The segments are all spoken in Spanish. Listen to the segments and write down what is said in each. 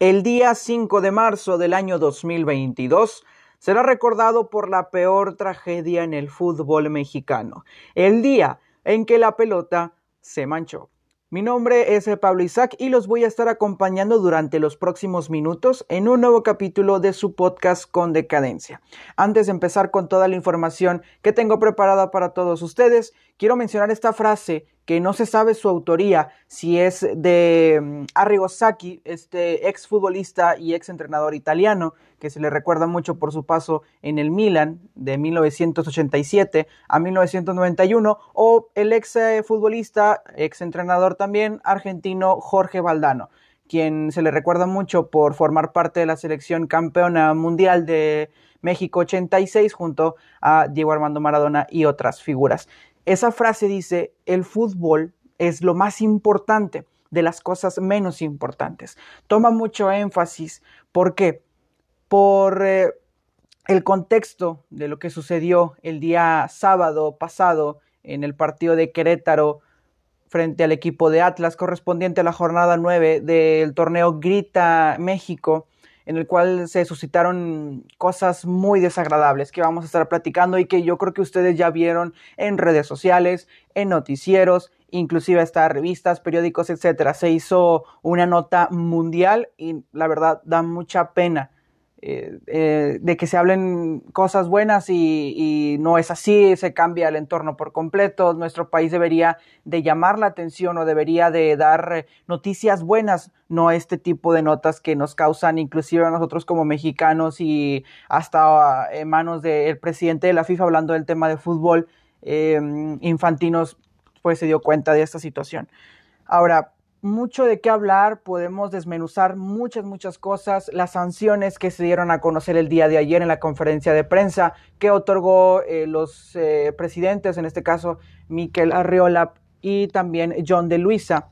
El día 5 de marzo del año 2022 será recordado por la peor tragedia en el fútbol mexicano, el día en que la pelota se manchó. Mi nombre es Pablo Isaac y los voy a estar acompañando durante los próximos minutos en un nuevo capítulo de su podcast con decadencia. Antes de empezar con toda la información que tengo preparada para todos ustedes, quiero mencionar esta frase que no se sabe su autoría, si es de mm, Arrigo Sacchi, este ex futbolista y ex entrenador italiano, que se le recuerda mucho por su paso en el Milan de 1987 a 1991, o el ex eh, futbolista, ex entrenador también argentino Jorge Valdano, quien se le recuerda mucho por formar parte de la selección campeona mundial de México 86 junto a Diego Armando Maradona y otras figuras. Esa frase dice, el fútbol es lo más importante de las cosas menos importantes. Toma mucho énfasis. ¿Por qué? Por eh, el contexto de lo que sucedió el día sábado pasado en el partido de Querétaro frente al equipo de Atlas correspondiente a la jornada 9 del torneo Grita México en el cual se suscitaron cosas muy desagradables que vamos a estar platicando y que yo creo que ustedes ya vieron en redes sociales, en noticieros, inclusive hasta revistas, periódicos, etcétera. Se hizo una nota mundial y la verdad da mucha pena eh, eh, de que se hablen cosas buenas y, no es así, se cambia el entorno por completo. Nuestro país debería de llamar la atención o debería de dar noticias buenas, no este tipo de notas que nos causan inclusive a nosotros como mexicanos y hasta en manos del presidente de la FIFA hablando del tema de fútbol, eh, Infantinos pues se dio cuenta de esta situación. Ahora, mucho de qué hablar, podemos desmenuzar muchas, muchas cosas, las sanciones que se dieron a conocer el día de ayer en la conferencia de prensa que otorgó eh, los eh, presidentes, en este caso Miquel Arriola y también John de Luisa,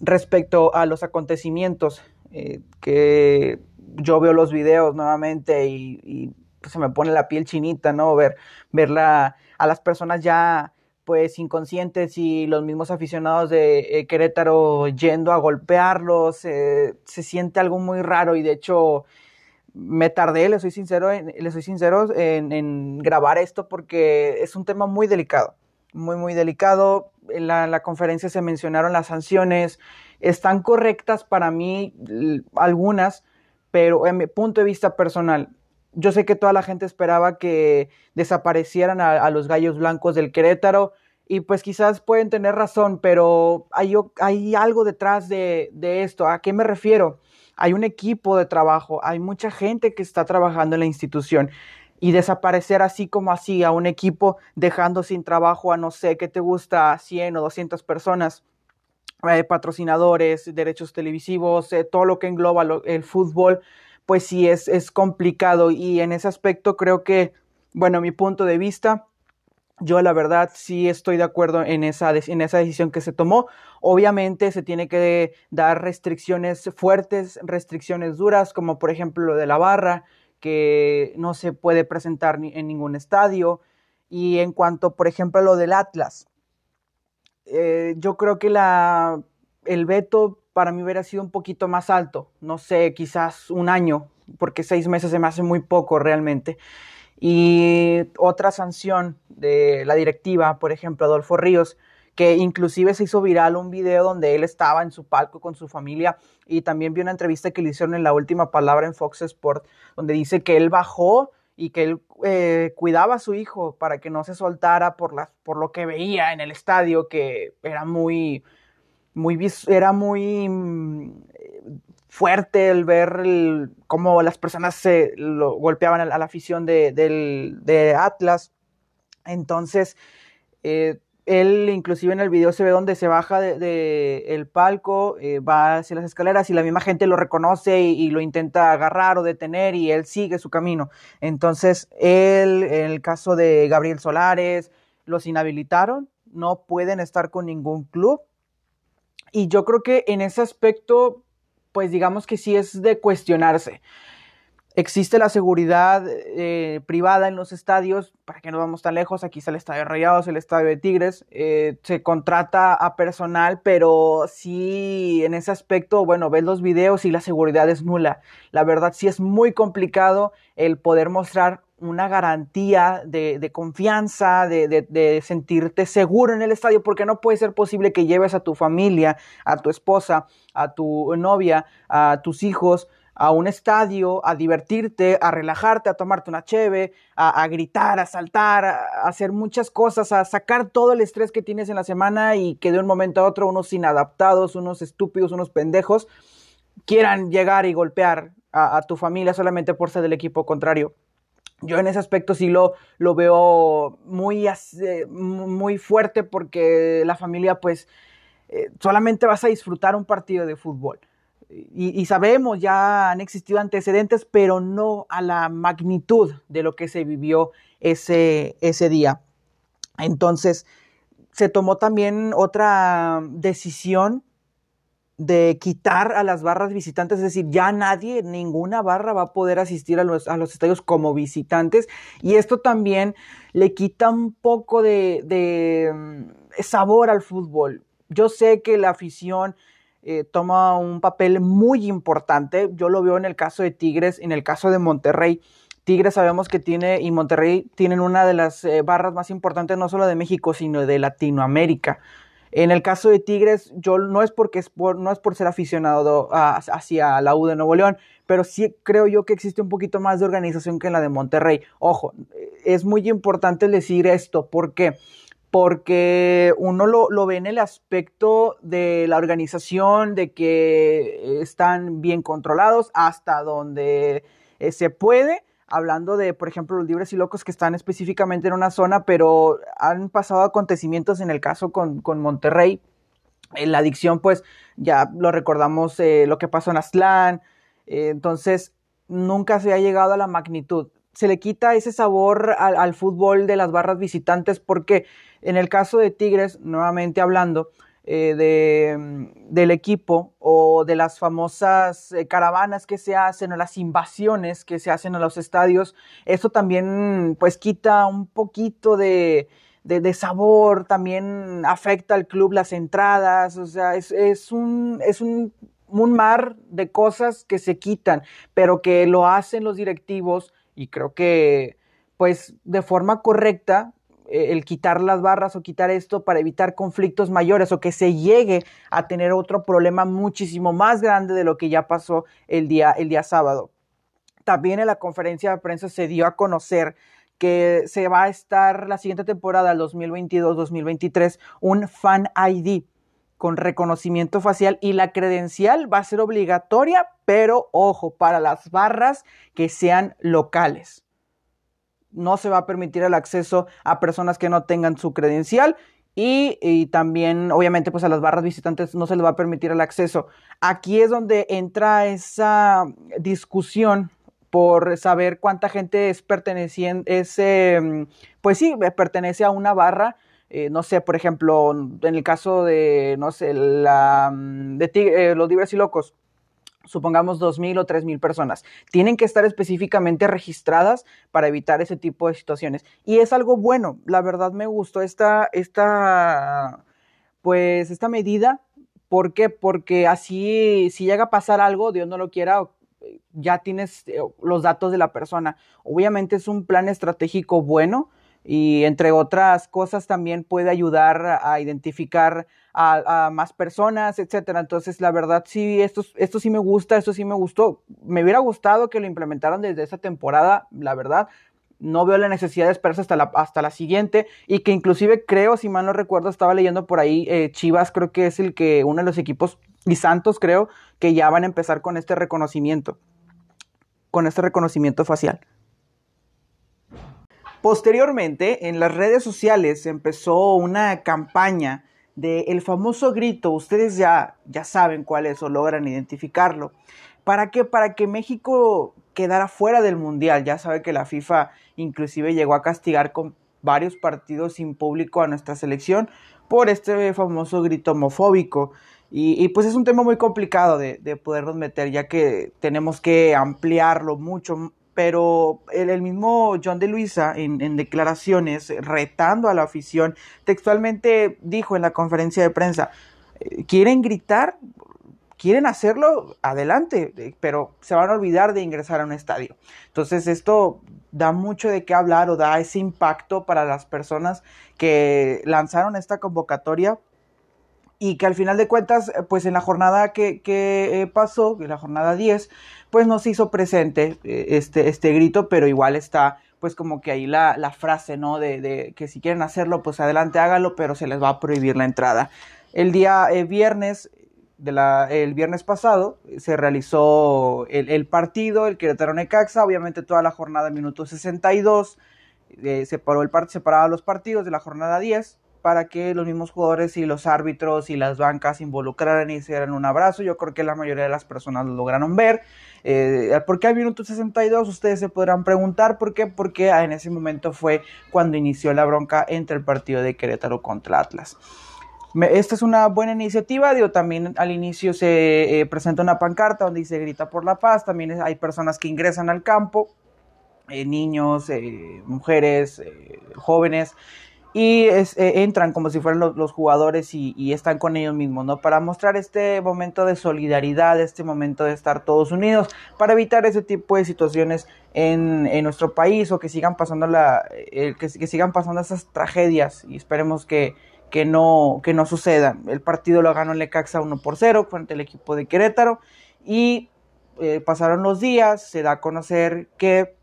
respecto a los acontecimientos eh, que yo veo los videos nuevamente y, pues, se me pone la piel chinita, ¿no? Ver, verla a las personas ya pues inconscientes y los mismos aficionados de eh, Querétaro yendo a golpearlos, eh, se siente algo muy raro y de hecho me tardé, le soy sincero, en, soy sincero en, grabar esto porque es un tema muy delicado, muy muy delicado. En la, en la conferencia se mencionaron las sanciones, están correctas para mí algunas, pero en mi punto de vista personal, yo sé que toda la gente esperaba que desaparecieran a, los gallos blancos del Querétaro y pues quizás pueden tener razón, pero hay, hay algo detrás de, de, esto. ¿A qué me refiero? Hay un equipo de trabajo, hay mucha gente que está trabajando en la institución y desaparecer así como así a un equipo dejando sin trabajo a no sé qué te gusta 100 o 200 personas. Eh, patrocinadores, derechos televisivos, eh, todo lo que engloba el fútbol, pues sí es, es complicado y en ese aspecto creo que, bueno, mi punto de vista, yo la verdad sí estoy de acuerdo en esa, en esa decisión que se tomó. Obviamente se tiene que dar restricciones fuertes, restricciones duras, como por ejemplo lo de la barra, que no se puede presentar en ningún estadio. Y en cuanto, por ejemplo, a lo del Atlas, eh, yo creo que la, el veto para mí hubiera sido un poquito más alto, no sé, quizás un año, porque seis meses se me hace muy poco realmente. Y otra sanción de la directiva, por ejemplo, Adolfo Ríos, que inclusive se hizo viral un video donde él estaba en su palco con su familia y también vi una entrevista que le hicieron en la última palabra en Fox Sport, donde dice que él bajó y que él eh, cuidaba a su hijo para que no se soltara por, la, por lo que veía en el estadio, que era muy, muy era muy mm, fuerte el ver cómo las personas se lo golpeaban a, la afición de, Atlas. Entonces, eh, él inclusive en el video se ve donde se baja del de, el palco, eh, va hacia las escaleras y la misma gente lo reconoce y, y, lo intenta agarrar o detener y él sigue su camino. Entonces, él, en el caso de Gabriel Solares, los inhabilitaron, no pueden estar con ningún club y yo creo que en ese aspecto, pues digamos que sí es de cuestionarse. Existe la seguridad eh, privada en los estadios, para que no vamos tan lejos, aquí está el Estadio Rayados, el Estadio de Tigres, eh, se contrata a personal, pero sí en ese aspecto, bueno, ves los videos y la seguridad es nula. La verdad sí es muy complicado el poder mostrar una garantía de, confianza, de, sentirte seguro en el estadio, porque no puede ser posible que lleves a tu familia, a tu esposa, a tu novia, a tus hijos, a un estadio, a divertirte, a relajarte, a tomarte una cheve, a, gritar, a saltar, a hacer muchas cosas, a sacar todo el estrés que tienes en la semana y que de un momento a otro unos inadaptados, unos estúpidos, unos pendejos quieran llegar y golpear a, tu familia solamente por ser del equipo contrario. Yo en ese aspecto sí lo, lo veo muy, muy fuerte porque la familia pues eh, solamente vas a disfrutar un partido de fútbol y, sabemos, ya han existido antecedentes, pero no a la magnitud de lo que se vivió ese, ese día. Entonces, se tomó también otra decisión de quitar a las barras visitantes, es decir, ya nadie, ninguna barra va a poder asistir a los, a los estadios como visitantes y esto también le quita un poco de, de mm, sabor al fútbol. Yo sé que la afición eh, toma un papel muy importante. Yo lo veo en el caso de Tigres, en el caso de Monterrey. Tigres sabemos que tiene y Monterrey tienen una de las eh, barras más importantes no solo de México, sino de Latinoamérica. En el caso de Tigres, yo no es porque es por, no es por ser aficionado hacia la U de Nuevo León, pero sí creo yo que existe un poquito más de organización que en la de Monterrey. Ojo, es muy importante decir esto, porque porque uno lo, ve en el aspecto de la organización, de que están bien controlados hasta donde eh, se puede, hablando de, por ejemplo, los libres y locos que están específicamente en una zona, pero han pasado acontecimientos en el caso con, Monterrey. En la adicción, pues ya lo recordamos eh, lo que pasó en Aztlán, eh, entonces nunca se ha llegado a la magnitud. Se le quita ese sabor al fútbol de las barras visitantes porque en el caso de Tigres, nuevamente hablando, eh, de, mm, del equipo o de las famosas eh, caravanas que se hacen o las invasiones que se hacen a los estadios, eso también pues quita un poquito de, de, sabor, también afecta al club las entradas, o sea, es, es, un, es un, un mar de cosas que se quitan, pero que lo hacen los directivos y creo que pues de forma correcta el quitar las barras o quitar esto para evitar conflictos mayores o que se llegue a tener otro problema muchísimo más grande de lo que ya pasó el día, el día sábado. También en la conferencia de prensa se dio a conocer que se va a estar la siguiente temporada, el 2022-2023, un Fan ID con reconocimiento facial y la credencial va a ser obligatoria, pero ojo, para las barras que sean locales no se va a permitir el acceso a personas que no tengan su credencial y, también obviamente pues a las barras visitantes no se les va a permitir el acceso. Aquí es donde entra esa discusión por saber cuánta gente es perteneciente, em, pues sí, pertenece a una barra. Eh, no sé, por ejemplo, en el caso de, no sé, la, mm, de eh, los libres y locos, supongamos 2.000 o 3.000 personas. Tienen que estar específicamente registradas para evitar ese tipo de situaciones. Y es algo bueno, la verdad me gustó esta, esta, pues, esta medida. ¿Por qué? Porque así, si llega a pasar algo, Dios no lo quiera, ya tienes eh, los datos de la persona. Obviamente es un plan estratégico bueno y entre otras cosas también puede ayudar a identificar a, más personas, etcétera. Entonces, la verdad, sí, esto, esto sí me gusta, esto sí me gustó. Me hubiera gustado que lo implementaran desde esa temporada, la verdad. No veo la necesidad de esperarse hasta la, hasta la siguiente y que inclusive creo, si mal no recuerdo, estaba leyendo por ahí, eh, Chivas creo que es el que, uno de los equipos, y Santos creo, que ya van a empezar con este reconocimiento, con este reconocimiento facial. Posteriormente, en las redes sociales empezó una campaña del famoso grito, ustedes ya, ya saben cuál es o logran identificarlo. ¿Para qué? Para que México quedara fuera del Mundial. Ya sabe que la FIFA inclusive llegó a castigar con varios partidos sin público a nuestra selección por este famoso grito homofóbico. Y, pues es un tema muy complicado de, de, podernos meter, ya que tenemos que ampliarlo mucho. Pero el, mismo John de Luisa, en, en, declaraciones, retando a la afición, textualmente dijo en la conferencia de prensa: eh, ¿Quieren gritar? quieren hacerlo, adelante, eh, pero se van a olvidar de ingresar a un estadio. Entonces esto da mucho de qué hablar o da ese impacto para las personas que lanzaron esta convocatoria y que al final de cuentas, eh, pues en la jornada que, que eh, pasó, en la jornada 10, pues no se hizo presente este, este grito, pero igual está pues como que ahí la, la frase, ¿no? De, de, que si quieren hacerlo, pues adelante hágalo, pero se les va a prohibir la entrada. El día viernes el viernes pasado se realizó el, partido, el Querétaro Necaxa, obviamente toda la jornada minuto 62, eh, separó el separaba los partidos de la jornada 10 para que los mismos jugadores y los árbitros y las bancas involucraran y hicieran un abrazo. Yo creo que la mayoría de las personas lo lograron ver. Eh, ¿Por qué al minuto 62? Ustedes se podrán preguntar por qué. Porque en ese momento fue cuando inició la bronca entre el partido de Querétaro contra Atlas esta es una buena iniciativa, digo, también al inicio se eh, presenta una pancarta donde dice grita por la paz, también hay personas que ingresan al campo, eh, niños, eh, mujeres, jóvenes, y entran como si fueran los, jugadores y, están con ellos mismos, ¿no? Para mostrar este momento de solidaridad, este momento de estar todos unidos, para evitar ese tipo de situaciones en, nuestro país o que sigan pasando la, que, que sigan pasando esas tragedias y esperemos que que no, que no suceda. El partido lo ganó Lecaxa 1 por 0 frente al equipo de Querétaro y eh, pasaron los días, se da a conocer que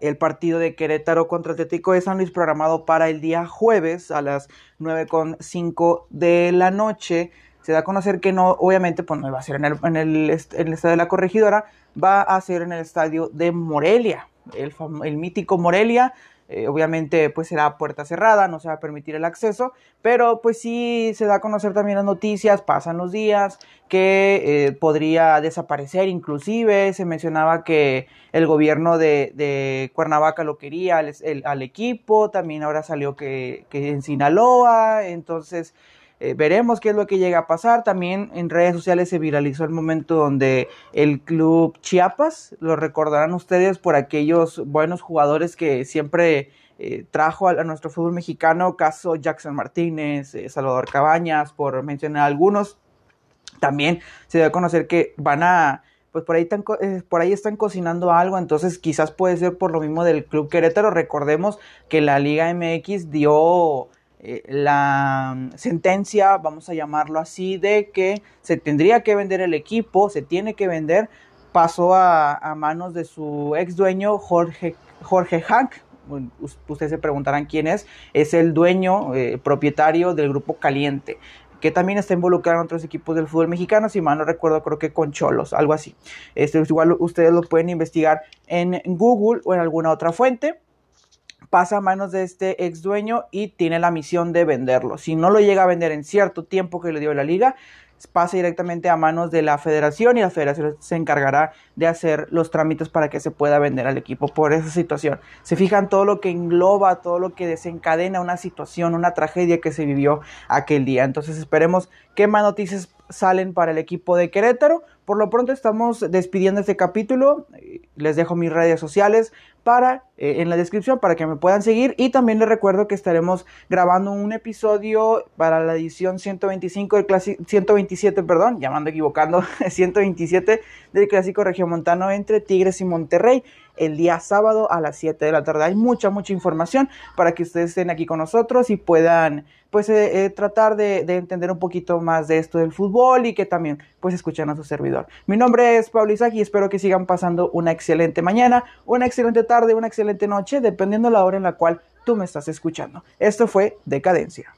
el partido de Querétaro contra Atlético de San Luis programado para el día jueves a las 9.05 de la noche. Se da a conocer que no, obviamente, pues no va a ser en el, en estadio de la corregidora, va a ser en el estadio de Morelia, el, el mítico Morelia, eh, obviamente, pues será puerta cerrada, no se va a permitir el acceso, pero pues sí se da a conocer también las noticias, pasan los días, que eh, podría desaparecer. Inclusive, se mencionaba que el gobierno de, Cuernavaca lo quería al, equipo, también ahora salió que, que en Sinaloa, entonces eh, veremos qué es lo que llega a pasar. También en redes sociales se viralizó el momento donde el club Chiapas, lo recordarán ustedes por aquellos buenos jugadores que siempre eh, trajo a, nuestro fútbol mexicano, caso Jackson Martínez, eh, Salvador Cabañas, por mencionar algunos. También se debe conocer que van a pues por ahí, están, por ahí están cocinando algo, entonces quizás puede ser por lo mismo del Club Querétaro. Recordemos que la Liga MX dio eh, la sentencia, vamos a llamarlo así, de que se tendría que vender el equipo, se tiene que vender, pasó a, manos de su ex dueño Jorge, Jorge Hank. ustedes se preguntarán quién es, es el dueño, eh, propietario del grupo Caliente que también está involucrado en otros equipos del fútbol mexicano, si mal no recuerdo, creo que con Cholos, algo así. Esto igual ustedes lo pueden investigar en Google o en alguna otra fuente pasa a manos de este ex dueño y tiene la misión de venderlo. Si no lo llega a vender en cierto tiempo que le dio la liga, pasa directamente a manos de la federación y la federación se encargará de hacer los trámites para que se pueda vender al equipo por esa situación. Se fijan todo lo que engloba, todo lo que desencadena una situación, una tragedia que se vivió aquel día. Entonces esperemos qué más noticias salen para el equipo de Querétaro. Por lo pronto estamos despidiendo este capítulo. Les dejo mis redes sociales para eh, en la descripción para que me puedan seguir y también les recuerdo que estaremos grabando un episodio para la edición 125 del 127, perdón, llamando equivocando, 127 del clásico regiomontano entre Tigres y Monterrey el día sábado a las 7 de la tarde. Hay mucha, mucha información para que ustedes estén aquí con nosotros y puedan pues eh, eh, tratar de, entender un poquito más de esto del fútbol y que también pues escuchen a su servidor. Mi nombre es Pablo Isaac y espero que sigan pasando una excelente mañana, una excelente tarde, una excelente noche, dependiendo la hora en la cual tú me estás escuchando. Esto fue Decadencia.